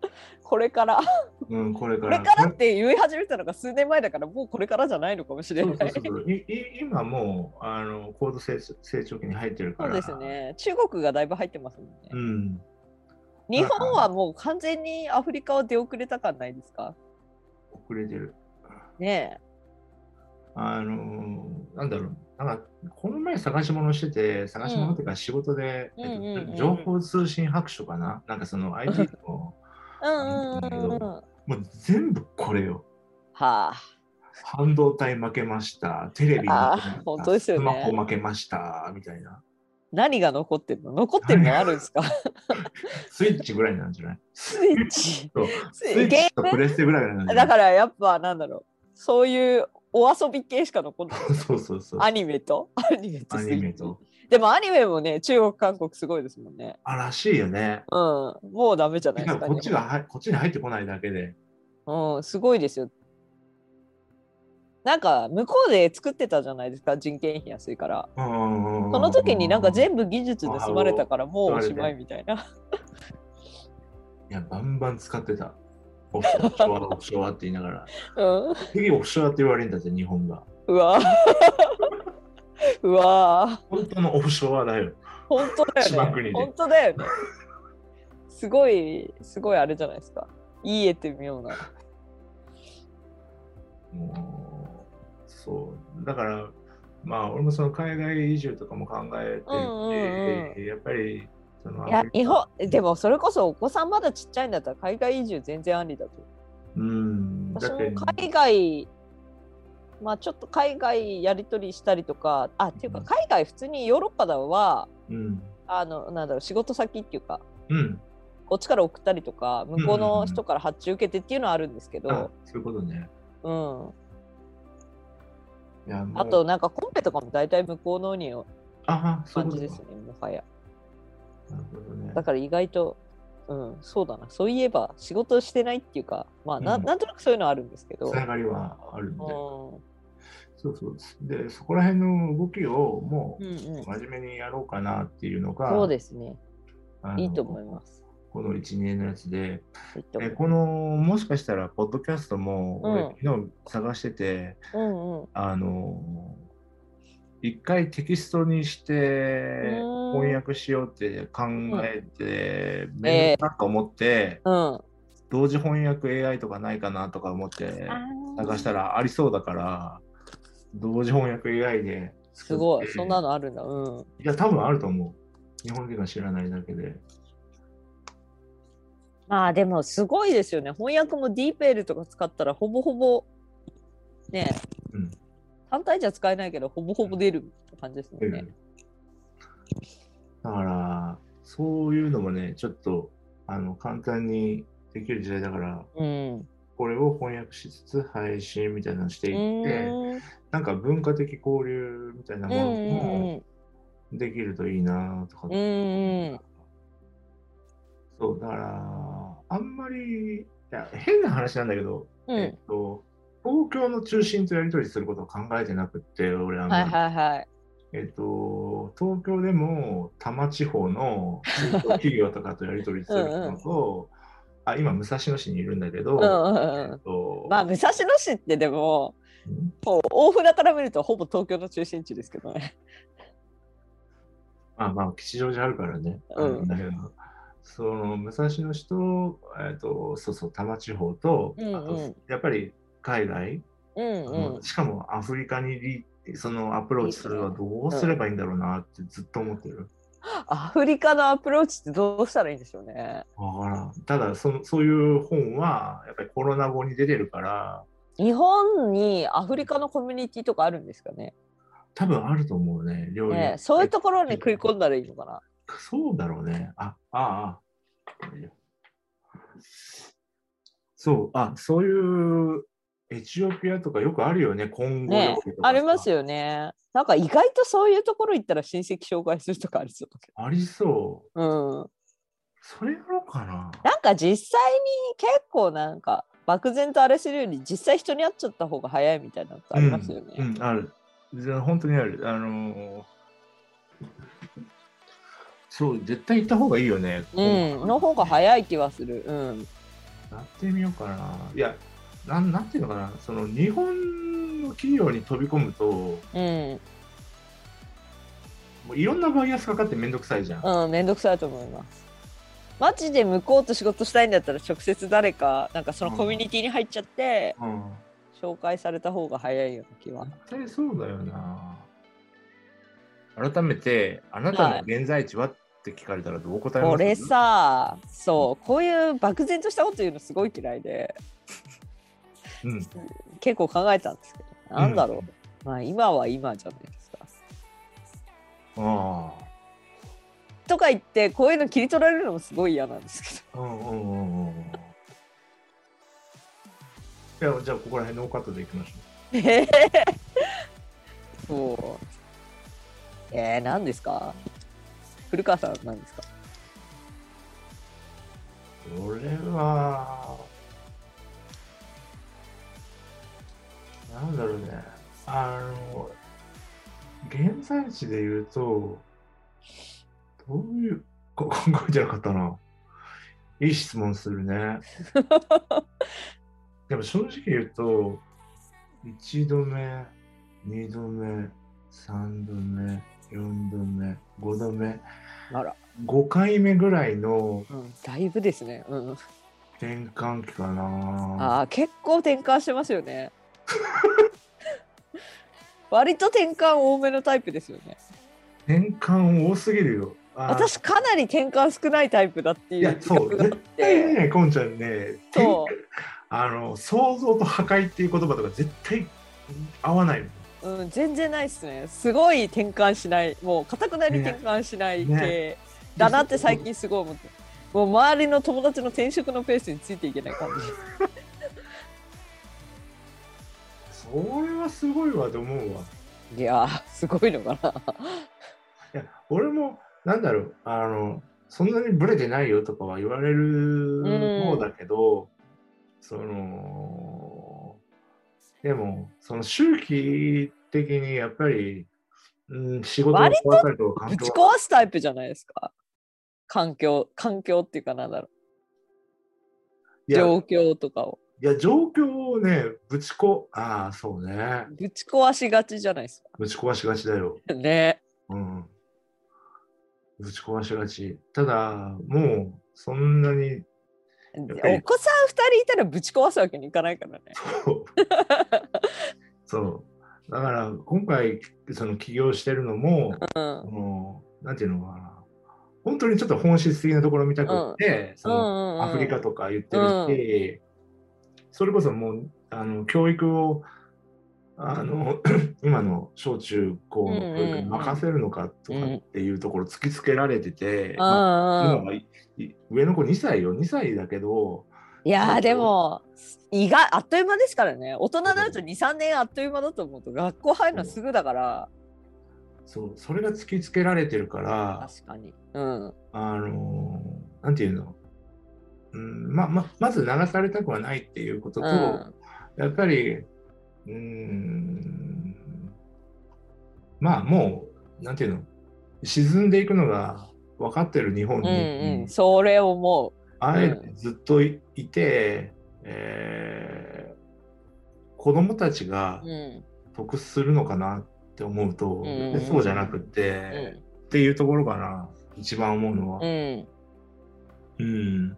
これから。うん、これかこら。れからって言い始めたのが数年前だから、もうこれからじゃないのかもしれそない。うそうそうそういい今もうあの高度成成長期に入ってるから。そうです。ね。中国がだいぶ入ってますもんね。うん。日本はもう完全にアフリカを出遅れた感ないですか？遅れてる。ねあのなんだろう。なんかこの前探し物してて、探し物っていうか仕事で、情報通信白書かな？なんかその IT の、え。うんもう全部これよ。あ。半導体負けました、テレビ負けました本当ですよねスマホ負けました、みたいな。何が残ってるの？残ってるのあるんですか？スイッチぐらいなんじゃない？スイッチ。そうススイッチとプレステぐらいなんじゃない？だからやっぱなんだろう。そういうお遊び系しか残ってない。そうそうそう。アニメと？アニメとアニメと。でもアニメもね、中国、韓国すごいですもんね。あらしいよね。うん。もうダメじゃないですか。こっちがはこっちに入ってこないだけで。うん、すごいですよ。なんか向こうで作ってたじゃないですか、人件費安いから。そその時になんか全部技術盗まれたからもうおしまいみたいな。いや、バンバン使ってた。オフショア、オフショアって言いながら。うん。次オフショアって言われるんだって、日本が。うわうわ本当のオフショアだよ。本当だよね。本当だよね。すごい、すごいあれじゃないですか。いい絵ってみような。もそう。だから、まあ、俺もその海外移住とかも考えてて、うんうんうやっぱり、そのいや日本でもそれこそお子さんまだちっちゃいんだったら海外移住全然ありだと。うん、私も海外まあちょっと海外やり取りしたりとかあっていうかうん。海外普通にヨーロッパだはうん、あのなんだろう仕事先っていうかうん、こっちから送ったりとか向こううんうんうんの人から発注受けてっていうのはあるんですけあど、そういうことね。うん、あとなんかコンペとかも大体向こうのに感じですねもはやね。だから意外と、うん、そうだな。そういえば仕事してないっていうかまあな,、うん。ん、なんとなくそういうのはあるんですけど、つながりはあるんで。うそうそうです。で、そこら辺の動きをもんうんうん、う真面目にやろうかなっていうのが、そうですね。いいと思います。この1、2年のやつで、いこの、もしかしたら、ポッドキャストも、うん。俺昨日探してて、うんうん。あの、一回テキストにしてうん翻訳しようって考えて、めんどくさく思って、うん同時翻訳 AI とかないかなとか思って探したらありそうだから、同時翻訳 AI で。すごいそんなのあるんだうんいや、多分あると思う。日本人が知らないだけで。まあでもすごいですよね翻訳も DeepL とか使ったらほぼほぼねうん。単体じゃ使えないけどほぼほぼ出るって感じですもんね。だから、そういうのもね、ちょっとあの簡単にできる時代だから、うん。これを翻訳しつつ配信みたいなのしてういって、ん。なんか文化的交流みたいなうものんもできるといいなとか、うんうん。そう、だから、あんまり、いや変な話なんだけど、うん。えっと、東京の中心とやり取りすることを考えてなくって、俺ははいはいはい。えっと、東京でも多摩地方の中小企業とかとやり取りするのと、あ今、武蔵野市にいるんだけど、うんうんうん。えっとまあ武蔵野市ってでもうん？こう大船から見るとほぼ東京の中心地ですけどね。まあまあ、吉祥寺あるからね。うん。だけど。その武蔵野市と、えっと、そうそう、多摩地方と、うんうん。あとやっぱり海外、うんうん。しかもアフリカにリそのアプローチするのはどうすればいいんだろうなってずっと思ってる。アフリカのアプローチってどうしたらいいんでしょうね。わからんただその、そういう本はやっぱりコロナ後に出てるから、日本にアフリカのコミュニティとかあるんですかね？多分あると思うね、料理。ねそういうところに食い込んだらいいのかな？そうだろうね。あ、ああ。そう、あ、そういうエチオピアとかよくあるよね、今後ねありますよ。よね。なんか意外とそういうところ行ったら親戚紹介するとかありそうありそう。ど。うん。それやろうかな。なんか実際に結構なんか漠然とあれするより実際人に会っちゃった方が早いみたいなのってありますよね。うん、うんある。ぜ本当にある。あのーそう、絶対行った方がいいよね。うん、の方が早い気はする。うん。やってみようかな。いや、なんなんていうのかな、その日本の企業に飛び込むと、もうん。ういろんなバイアスかかってめんどくさいじゃん。うん、めんどくさいと思います。マジで向こうと仕事したいんだったら直接誰か、なんかそのコミュニティに入っちゃって、うん。紹介された方が早いような気は。絶対そうだよな。改めて、あなたの現在地は？って聞かれたらどう答えます？これさ、そう、こういう漠然としたこと言うのすごい嫌いで、うん。結構考えたんですけど、なんだろう。まあ今は今じゃないですか。あとか言って、こういうの切り取られるのもすごい嫌なんですけど。あ。うんうんうんじゃあ、ここら辺ノーカットでいきましょえー そう。えー、何ですか？古川さん何ですか？う。俺は、なんだろうね。あの、現在地で言うと、どういう、こ 考えてなかったな。いい質問するね。でも正直言うと、1度目、2度目、3度目、4度目、5度目、あら、5回目ぐらいのうん、だいぶですね。うん、転換期かな。ああ、結構転換してますよね。割と転換多めのタイプですよね。転換多すぎるよ。私かなり転換少ないタイプだっていういや、そう、絶対て。ね、こんちゃんね、そうあの、創造と破壊っていう言葉とか絶対合わないの。うん、全然ないっすね。すごい転換しない、もう、かたくなに転換しない系、ねだなって最近すごい思って。もう周りの友達の転職のペースについていけない感じ。それはすごいわと思うわ。いやー、すごいのかな。いや、俺も、なんだろう、あの、そんなにブレてないよとかは言われる方だけど、その、でも、その周期的にやっぱり、うん、仕事が割変わったりとかぶち壊すタイプじゃないですか。環境、環境っていうかなんだろう。状況とかを。いや、状況をね、ぶちこ、ああ、そうね。ぶち壊しがちじゃないですぶち壊しがちだよ。か。ね。うん。ぶち壊しがち。ただ、もう、そんなに、お子さん2人いたらぶち壊すわけにいかないからね。そう。そう。だから、今回、その起業してるのも、うん。もう、なんていうのかな。本当にちょっと本質的なところを見たくって、そのアフリカとか言ってるし、それこそもうあの教育をあの 今の小中高の教育に任せるのかとかっていうところ突きつけられてて、まあ上の子2歳よ。2歳だけどいやーでも意外あっという間ですからね。大人になると23年あっという間だと思うと学校入るのすぐだから。そう。それが突きつけられてるから確かに。うん。あのなんていうの、うんまままず流されたくはないっていうことと、うん。やっぱり、うーん、まあもう、なんていうの、沈んでいくのが分かってる日本うんに、うんそれ思う。あえてずっといいて、えー子供たちがうん。得するのかなって思うと、うん。そうじゃなくうて、ん。っていうところかな、一番思うのは。うん。うん。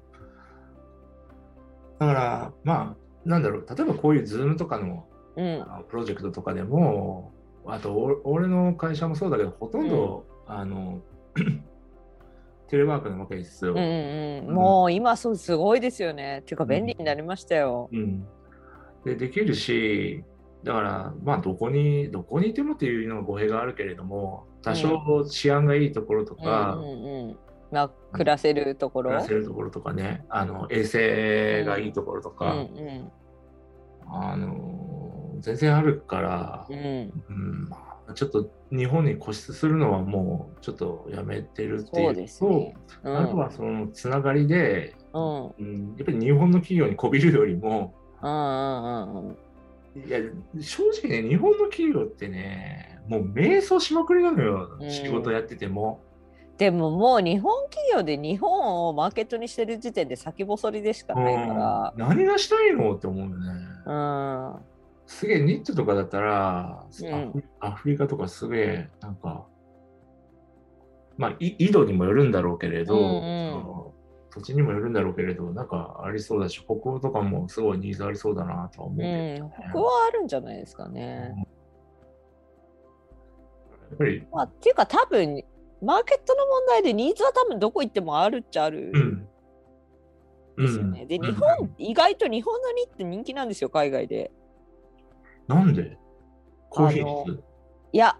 だから、まあ、なんだろう、例えばこういう Zoom とかのうん。あのプロジェクトとかでも、あとお俺の会社もそうだけど、ほとんど、あの テレワークなわけですよ。うんうんうん。もう今そうすごいですよね。っていうか便利になりましたよ。うん。でできるし、だから、まあ、どこに、どこにいてもっていうのは語弊があるけれども、多少治安がいいところとか、うんうんうん。まあ暮らせるところ？暮らせるところとかね、あの衛生がいいところとうんか、あの全然あるから、うん。うん。ちょっと日本に固執するのはもうちょっとやめてるってそいううと、ですね。うん。あとはそのつながりで、うん。うん、やっぱり日本の企業にこびるよりも、うんうんうん。いや正直ね、日本の企業ってね、もう迷走しまくりなのよ、うん。仕事やってても。でももう日本企業で日本をマーケットにしてる時点で先細りでしかないかうん。何がしたいのって思うよね。ら、うん、すげえニットとかだったら、うん。アフリカとかすげえなんかまあい緯度にもよるんだろうけれど、うん土地にもよるんだろうけれどなんかありそうだし北欧とかもすごいニーズありそうだなとは思ううけど、ん、北はあるんじゃないですかね。やっぱり、まあ、っていうか多分マーケットの問題でニーズは多分どこ行ってもあるっちゃあるうん。ですよね。でうん。日本、意外と日本のニって人気なんですよ海外で。なんで？コーヒーいや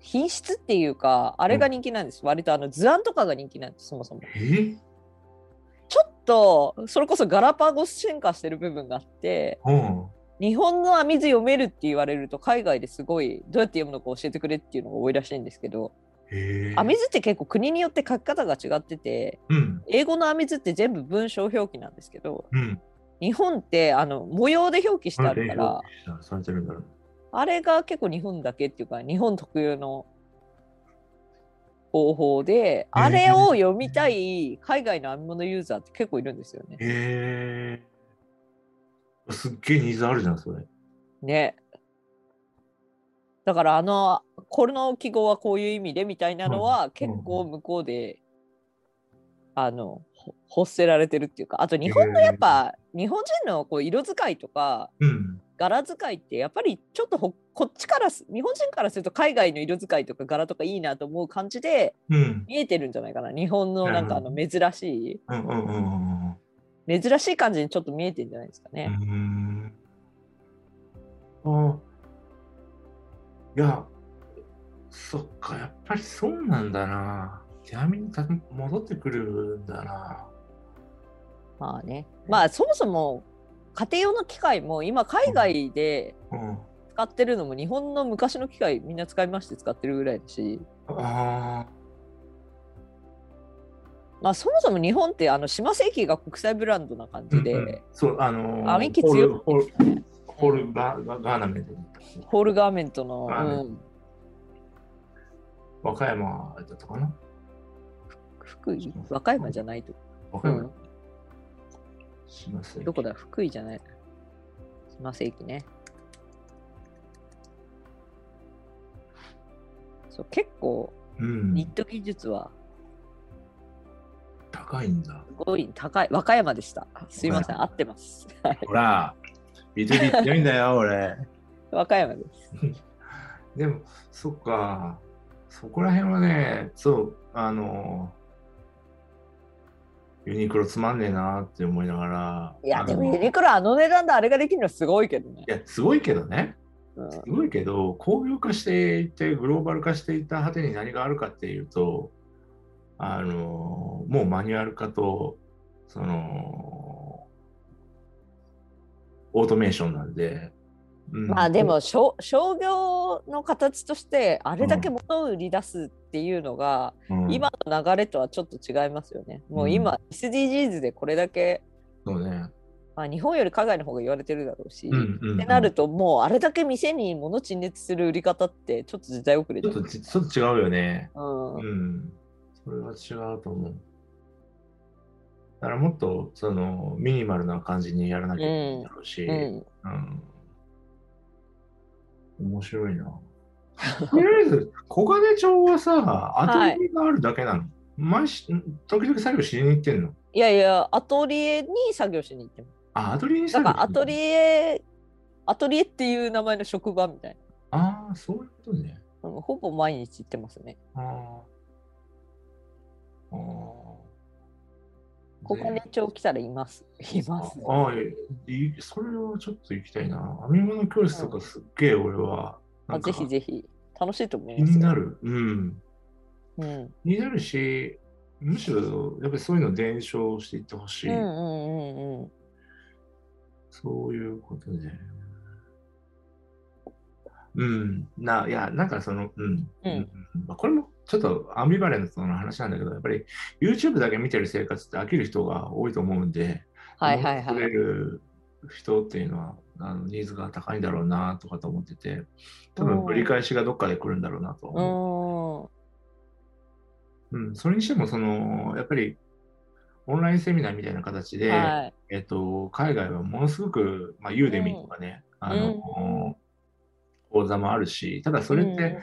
品質っていうかあれが人気なんです、割とあの図案とかが人気なんですそもそも。え？ちょっとそれこそガラパゴス進化してる部分があってうん。日本の編み図読めるって言われると海外ですごいどうやって読むのか教えてくれっていうのが多いらしいんですけど編み図って結構国によって書き方が違っててうん。英語の編み図って全部文章表記なんですけどうん。日本ってあの模様で表記してあるからあれが結構日本だけっていうか日本特有の方法であれを読みたい海外の編み物ユーザーって結構いるんですよね。へえすっげえニーズあるじゃんそれ。ね。だからあのこの記号はこういう意味でみたいなのは結構向こうであのほ欲せられてるっていうかあと日本のやっぱ日本人のこう色使いとか柄使いってやっぱりちょっとほこっちからす日本人からすると海外の色使いとか柄とかいいなと思う感じでうん。見えてるんじゃないかな日本のなんかあの珍しい。珍しい感じにちょっと見えてるんじゃないですかうね。ん。あいや、そっか、やっぱりそうなんだな。手編みにた戻ってくるんだな。まあね。まあそもそも家庭用の機械も今海外でうん。使ってるのも日本の昔の機械みんな使いまして使ってるぐらいだし。あまあそもそも日本ってあの島製機が国際ブランドな感あ、じで、うんうん。そう、あのー、編み機強いホール、ホールガガガーナメントホールガーメントの、うん、和歌山だったかな。福井？和歌山じゃないと、う和歌山？ん、しますどこだ？福井じゃない。島製機ね。そう結構うん。ニッ。ト技術は。高いんだ。すごい高い。和歌山でした。すいません合ってます。はい。ほら、ビトビ強いんだよ、俺。和歌山です でも、そっか、そこら辺はね、そう、あの、ユニクロつまんねえなって思いながら。いやでもユニクロあの値段であれができるのはすごいけどねい、や、すごいけどね。うんすごいけど、工業化していって、グローバル化していった果てに何があるかっていうと、あの、もうマニュアル化と、その、オートメーションなんで。うんまあでも商商業の形としてあれだけ物を売り出すっていうのが、うん今の流れとはちょっと違いますよね。もう今、SDGs でこれだけ、そうね。まあ、日本より海外の方が言われてるだろうし、ってなるともうあれだけ店に物陳列する売り方ってちょっと時代遅れちょっとちちょっと違うよね。うんうん。それは違うと思う。だからもっとそのミニマルな感じにやらなきゃいけないんだろうし、うんうん面白いな。とりあえず、小金町はさ、アトリエがあるだけなの？毎し時々作業しに行ってんの？いやいやアトリエに作業しに行ってます。あ、アトリエにだ作業からアトリエアトリエっていう名前の職場みたいああ、そういうことね。ほぼ毎日行ってますね。ああ。ああ。小金町来たらいます。います。ああ、えいそれはちょっと行きたいな。編み物教室とかすっげえ俺は、あぜひぜひ楽しいと思い気ますよ。になる。うん。うん。気になるし、むしろやっぱりそういうのを伝承していってほしい。うんうんうんうん。そういうことで。うん。な、いや、なんかその、うん。うんまあ、これもちょっとアンビバレントな話なんだけど、やっぱり YouTube だけ見てる生活って飽きる人が多いと思うんで、はいはいはい。る人っていうのはあのニーズが高いんだろうなとかと思ってて、多うん分繰り返しがどっかで来るんだろうなとう思う。うん、それにしても、その、やっぱり、オンラインセミナーみたいな形で、はい。えっと、海外はものすごく、まあ、ユーデミとかね、あの、講座もあるし、ただそれって、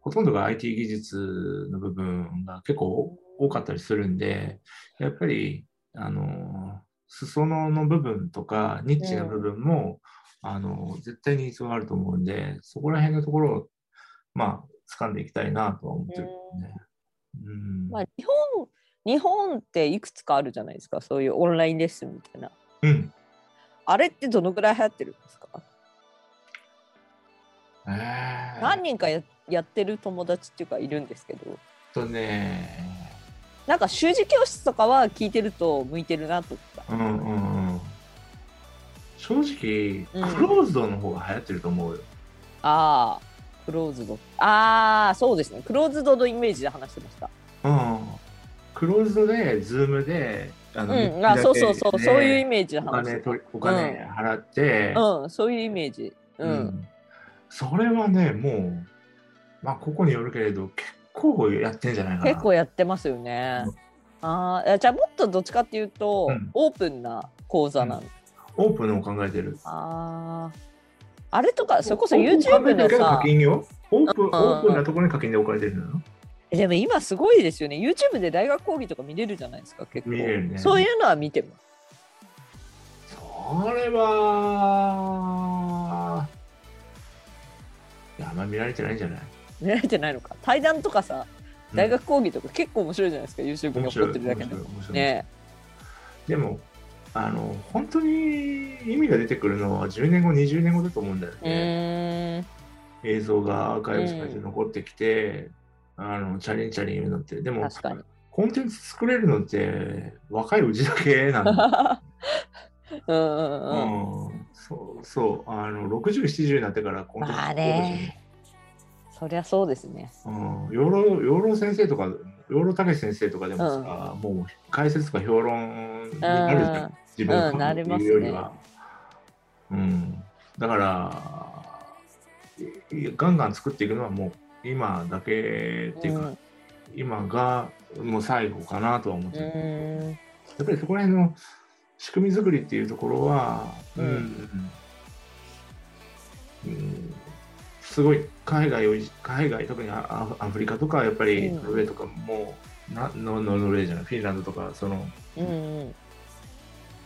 ほとんどが IT 技術の部分が結構多かったりするんで、やっぱり、あの、裾野の部分とか、ニッチな部分も、あの、絶対に必要があると思うんで、そこら辺のところを、まあ、掴んでいきたいなとは思ってるね。うん。まあ、日本日本っていくつかあるじゃないですかそういうオンラインレッスンみたいなうん。あれってどのぐらい流行ってるんですか、えー、何人かややってる友達っていうかいるんですけど。とね、なんか習字教室とかは聞いてると向いてるなと思った。うんうんうん。正直、うん。クローズドの方が流行ってると思うよ。ああクローズド。ああそうですね。クローズドのイメージで話してました。うん。クローズドで、 Zoom で、あの、うん。あそうそうそう、そういうイメージでお話して金取りお金払って、たうん。そういうイメージ。うん、うん。それはね、もう、まあ、ここによるけれど、結構やってんじゃないかな。結構やってますよね、ああじゃあもっとどっちかっていうと、うんオープンな講座なんオープンのを考えてる。ああ。あれとか、それこそ YouTube の考えてるけど課さ、金よ。オープン、うんオープンなところに課金で置かれてるの？えでも今すごいですよね。YouTube で大学講義とか見れるじゃないですか、結構。見れるねそういうのは見てます。それは、あんまり見られてないんじゃない？見られてないのか。対談とかさうん。大学講義とか結構面白いじゃないですか、YouTube に面白い残ってるだけで。ね。でもあの本当に意味が出てくるのは10年後20年後だと思うんだようね、映像がアーカイブスとして残ってきて、あのチャリンチャリン言うのって。でもコンテンツ作れるのって若いうちだけなんだ。うんうんうん。うん。そうそう。あの60、70になってからコンテンツまあ作れるしねそりゃそうですね。うん、養老養老先生とか養老孟先生とかでもさ、もう解説とか評論になるじゃん。自分うんなりますねいうよりは、うん、だからガンガン作っていくのはもう今だけっていうか、うん。今がもう最後かなとは思ってうる、やーんっぱりそこら辺の仕組み作りっていうところは、うん。うん。すごい海外を海外特にアアフリカとかやっぱりうん。ノルウェーとかもうなノノルウェーじゃないフィンランドとかそのうんうん。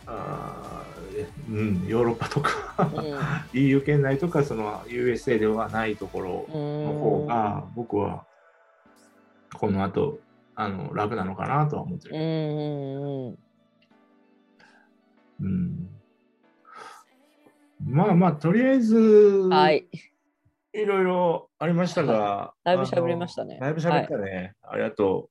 あうん、ヨーロッパとかうん。EU 圏内とかその USA ではないところの方が僕はこの後あの楽なのかなとは思ってる。うんうんうん。うん、まあまあとりあえず、はいいろいろありましたが、だいぶ喋りましたね。だいぶ喋ったね、ありがと